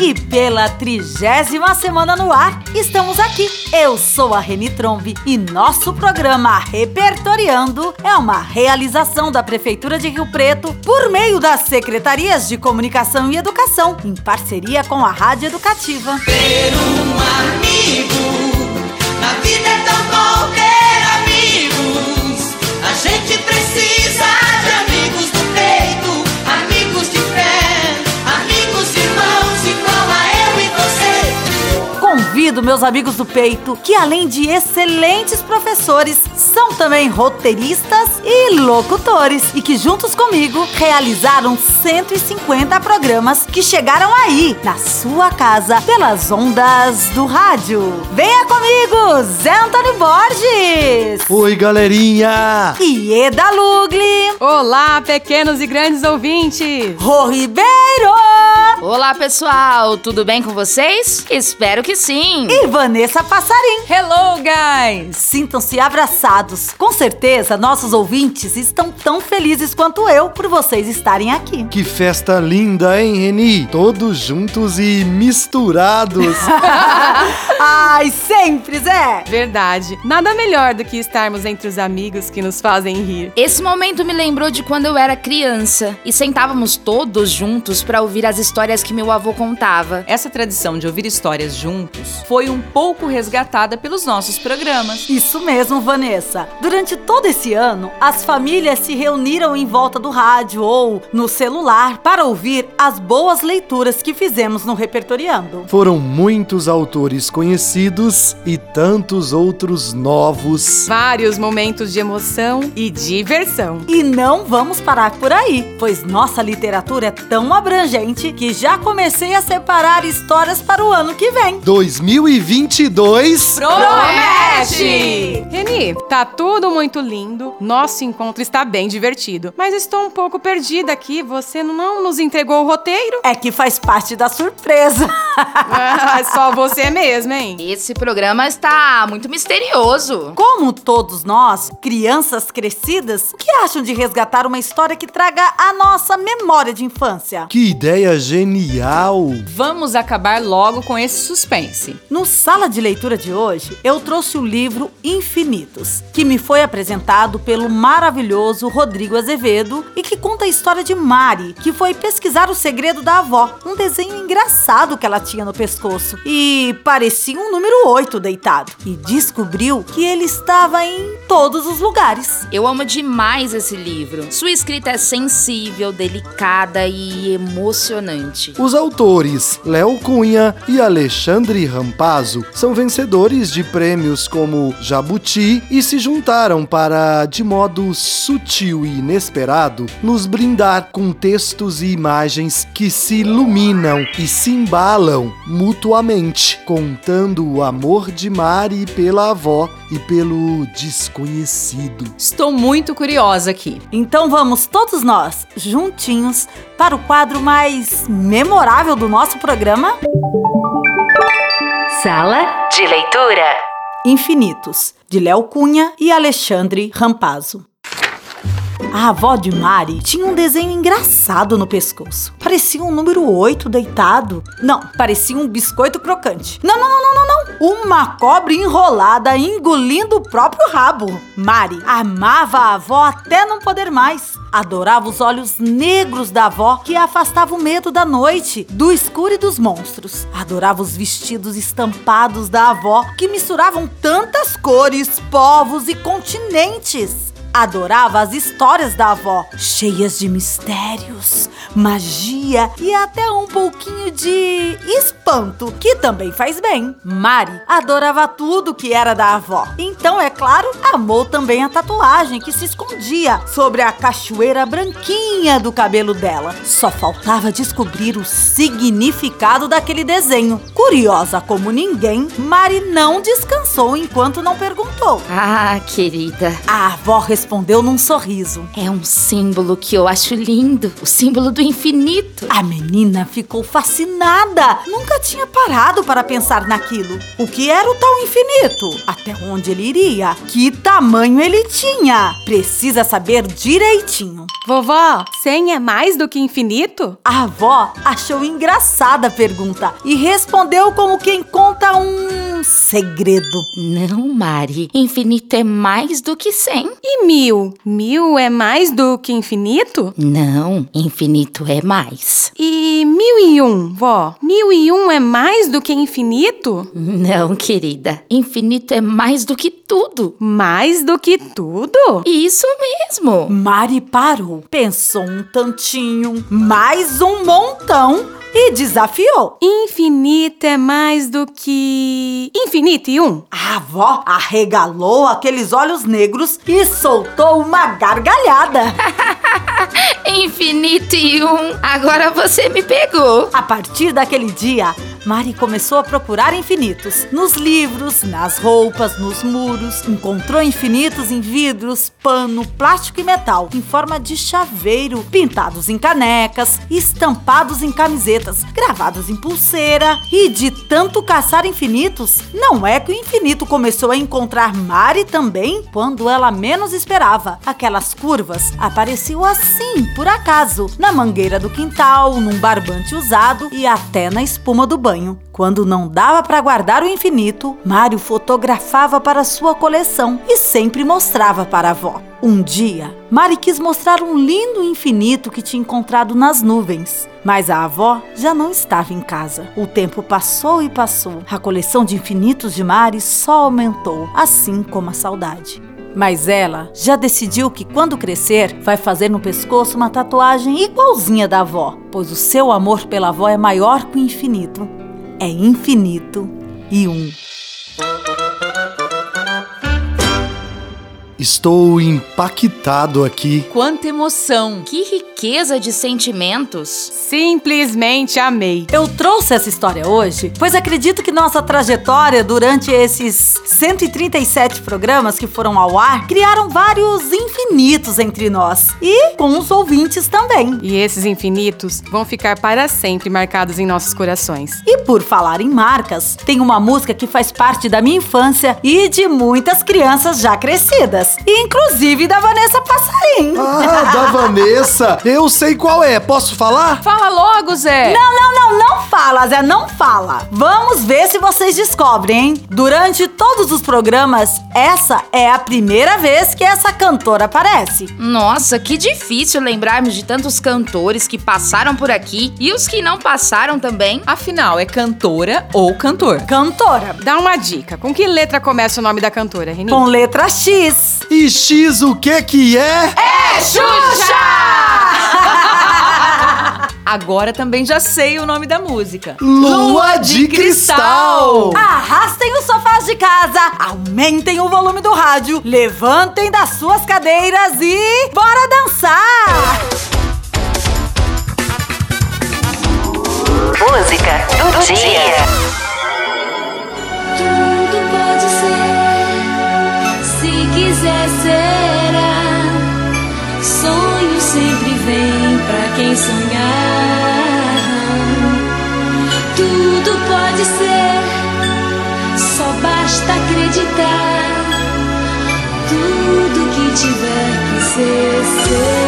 E pela trigésima semana no ar, estamos aqui. Eu sou a Reni Trombi e nosso programa Repertoriando é uma realização da Prefeitura de Rio Preto por meio das Secretarias de Comunicação e Educação, em parceria com a Rádio Educativa. Ter um amigo, na vida é tão bom ter amigos. A gente precisa de amigos Convido meus amigos do peito, que além de excelentes professores, são também roteiristas e locutores, e que juntos comigo realizaram 150 programas que chegaram aí, na sua casa, pelas ondas do rádio. Venha comigo, Zé Antônio Borges! Oi, galerinha! E Eda Lugli! Olá, pequenos e grandes ouvintes! Rô Ribeiro! Olá, pessoal, tudo bem com vocês? Espero que sim. E Vanessa Passarim. Hello, guys! Sintam-se abraçados. Com certeza, nossos ouvintes estão tão felizes quanto eu por vocês estarem aqui. Que festa linda, hein, Reni? Todos juntos e misturados. Ai, sempre, Zé! Verdade, nada melhor do que estarmos entre os amigos que nos fazem rir. Esse momento me lembrou de quando eu era criança e sentávamos todos juntos para ouvir as histórias que meu avô contava. Essa tradição de ouvir histórias juntos foi um pouco resgatada pelos nossos programas. Isso mesmo, Vanessa. Durante todo esse ano, as famílias se reuniram em volta do rádio ou no celular para ouvir as boas leituras que fizemos no Repertoriando. Foram muitos autores conhecidos e tantos outros novos. Vários momentos de emoção e diversão. E não vamos parar por aí, pois nossa literatura é tão abrangente que já comecei a separar histórias para o ano que vem. 2022 Promete! Reni, tá tudo muito lindo, nosso encontro está bem divertido, mas estou um pouco perdida aqui, você não nos entregou o roteiro? É que faz parte da surpresa. Ah, só você mesmo, hein? Esse programa está muito misterioso. Como todos nós, crianças crescidas, o que acham de resgatar uma história que traga a nossa memória de infância? Que ideia genial! Vamos acabar logo com esse suspense. No Sala de Leitura de hoje, eu trouxe o livro Infinitos, que me foi apresentado pelo maravilhoso Rodrigo Azevedo e que conta a história de Mari, que foi pesquisar o segredo da avó, um desenho engraçado que ela tinha no pescoço e parecia um número 8 deitado, e descobriu que ele estava em todos os lugares. Eu amo demais esse livro. Sua escrita é sensível, delicada e emocionante. Os autores Léo Cunha e Alexandre Rampazzo são vencedores de prêmios como Jabuti e se juntaram para, de modo sutil e inesperado, nos brindar com textos e imagens que se iluminam e se embalam mutuamente, contando o amor de Mari pela avó e pelo desconhecido. Estou muito curiosa aqui. Então vamos todos nós, juntinhos, para o quadro mais memorável do nosso programa? Sala de leitura. Infinitos, de Léo Cunha e Alexandre Rampazzo. A avó de Mari tinha um desenho engraçado no pescoço. Parecia um número 8 deitado. Não, parecia um biscoito crocante. Não, não, não, não, não, não. Uma cobra enrolada engolindo o próprio rabo. Mari amava a avó até não poder mais. Adorava os olhos negros da avó que afastava o medo da noite, do escuro e dos monstros. Adorava os vestidos estampados da avó que misturavam tantas cores, povos e continentes. Adorava as histórias da avó, cheias de mistérios, magia e até um pouquinho de espanto, que também faz bem. Mari adorava tudo que era da avó. Então, é claro, amou também a tatuagem que se escondia sobre a cachoeira branquinha do cabelo dela. Só faltava descobrir o significado daquele desenho. Curiosa como ninguém, Mari não descansou enquanto não perguntou. Ah, querida, A avó respondeu num sorriso. é um símbolo que eu acho lindo o símbolo do infinito. A menina ficou fascinada. nunca tinha parado para pensar naquilo. O que era o tal infinito? Até onde ele iria? Que tamanho ele tinha? Precisa saber direitinho. Vovó, 100 é mais do que infinito? A avó achou engraçada a pergunta e respondeu como quem conta um segredo. Não, Mari. Infinito é mais do que 100. E mil? Mil é mais do que infinito? Não, infinito é mais. E mil e um, vó? Mil e um é mais do que infinito? Não, querida. Infinito é mais do que tudo. Mais do que tudo? Isso mesmo. Mari parou, pensou um tantinho, mais um montão e desafiou. Infinito é mais do que. Infinito e um? A avó arregalou aqueles olhos negros e soltou uma gargalhada. Infinito e um. Agora você me pegou. A partir daquele dia, Mari começou a procurar infinitos nos livros, nas roupas, nos muros. Encontrou infinitos em vidros, pano, plástico e metal, em forma de chaveiro, pintados em canecas, estampados em camisetas, gravados em pulseira. E de tanto caçar infinitos, não é que o infinito começou a encontrar Mari também quando ela menos esperava. Aquelas curvas apareciam assim, por acaso, na mangueira do quintal, num barbante usado e até na espuma do banho. Quando não dava para guardar o infinito, Mário fotografava para sua coleção e sempre mostrava para a avó. Um dia, Mari quis mostrar um lindo infinito que tinha encontrado nas nuvens. Mas a avó já não estava em casa. O tempo passou e passou. A coleção de infinitos de Mari só aumentou, assim como a saudade. Mas ela já decidiu que quando crescer vai fazer no pescoço uma tatuagem igualzinha da avó, pois o seu amor pela avó é maior que o infinito. É infinito e um. Estou impactado aqui. Quanta emoção! Que riqueza de sentimentos. Simplesmente amei. Eu trouxe essa história hoje, pois acredito que nossa trajetória durante esses 137 programas que foram ao ar criaram vários infinitos entre nós e com os ouvintes também. E esses infinitos vão ficar para sempre marcados em nossos corações. E por falar em marcas, tem uma música que faz parte da minha infância e de muitas crianças já crescidas, inclusive da Vanessa Passarim. Ah, da Vanessa! Eu sei qual é. Posso falar? Fala logo, Zé! Não, não, não, não fala, Zé, não fala. Vamos ver se vocês descobrem, hein? Durante todos os programas, essa é a primeira vez que essa cantora aparece. Nossa, que difícil lembrarmos de tantos cantores que passaram por aqui e os que não passaram também. Afinal, é cantora ou cantor? Cantora. Dá uma dica. Com que letra começa o nome da cantora, Reni? Com letra X. E X o que que é? Agora também já sei o nome da música. Lua de Cristal. Arrastem os sofás de casa, aumentem o volume do rádio, levantem das suas cadeiras e bora dançar! Música do dia. Pra quem sonhar. Tudo pode ser, só basta acreditar. Tudo que tiver que ser, será.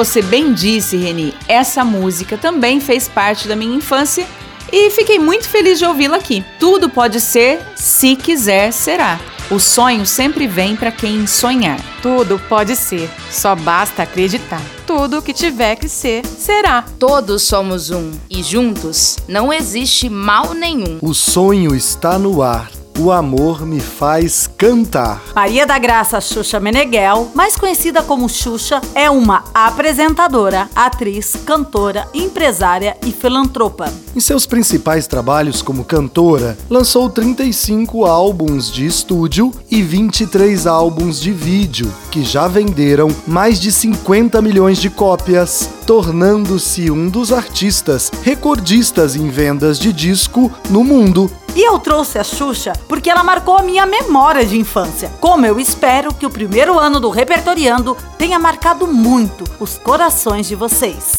Você bem disse, Reni, essa música também fez parte da minha infância e fiquei muito feliz de ouvi-la aqui. Tudo pode ser, se quiser, será. O sonho sempre vem para quem sonhar. Tudo pode ser, só basta acreditar. Tudo que tiver que ser, será. Todos somos um e juntos não existe mal nenhum. O sonho está no ar. O amor me faz cantar. Maria da Graça Xuxa Meneghel, mais conhecida como Xuxa, é uma apresentadora, atriz, cantora, empresária e filantropa. Em seus principais trabalhos como cantora, lançou 35 álbuns de estúdio e 23 álbuns de vídeo, que já venderam mais de 50 milhões de cópias, tornando-se um dos artistas recordistas em vendas de disco no mundo. E eu trouxe a Xuxa porque ela marcou a minha memória de infância. Como eu espero que o primeiro ano do Repertoriando tenha marcado muito os corações de vocês.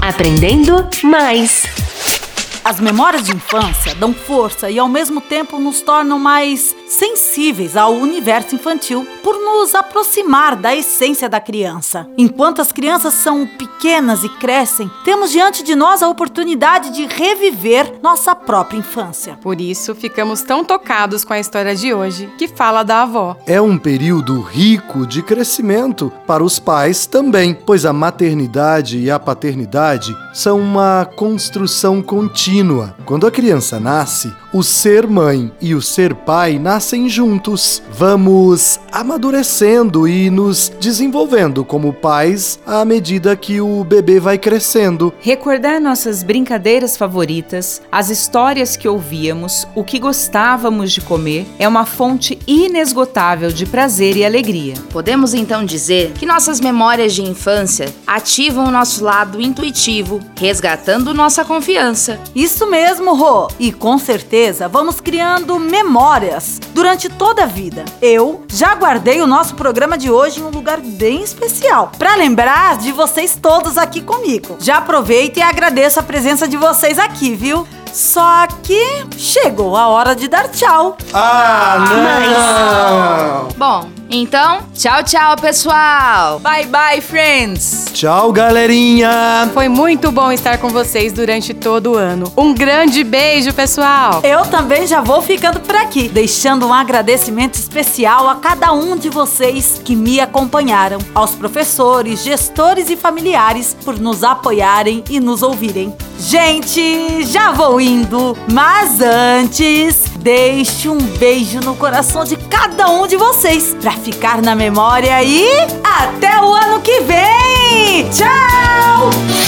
Aprendendo mais. As memórias de infância dão força e ao mesmo tempo nos tornam mais sensíveis ao universo infantil por nos aproximar da essência da criança. Enquanto as crianças são pequenas e crescem, temos diante de nós a oportunidade de reviver nossa própria infância. Por isso, ficamos tão tocados com a história de hoje, que fala da avó. É um período rico de crescimento para os pais também, pois a maternidade e a paternidade são uma construção contínua. Quando a criança nasce, o ser mãe e o ser pai nascem juntos. Vamos amadurecendo e nos desenvolvendo como pais à medida que o bebê vai crescendo. Recordar nossas brincadeiras favoritas, as histórias que ouvíamos, o que gostávamos de comer, é uma fonte inesgotável de prazer e alegria. Podemos então dizer que nossas memórias de infância ativam o nosso lado intuitivo, resgatando nossa confiança. Isso mesmo, Rô! E com certeza vamos criando memórias durante toda a vida. Eu já guardei o nosso programa de hoje em um lugar bem especial para lembrar de vocês todos aqui comigo. Já aproveito e agradeço a presença de vocês aqui, viu? Só que chegou a hora de dar tchau. Ah, não! Bom, então, tchau, tchau, pessoal! Bye bye, friends! Tchau, galerinha! Foi muito bom estar com vocês durante todo o ano. Um grande beijo, pessoal! Eu também já vou ficando por aqui, deixando um agradecimento especial a cada um de vocês que me acompanharam, aos professores, gestores e familiares por nos apoiarem e nos ouvirem. Gente, já vou indo, mas antes, deixe um beijo no coração de cada um de vocês para ficar na memória e até o ano que vem! Tchau!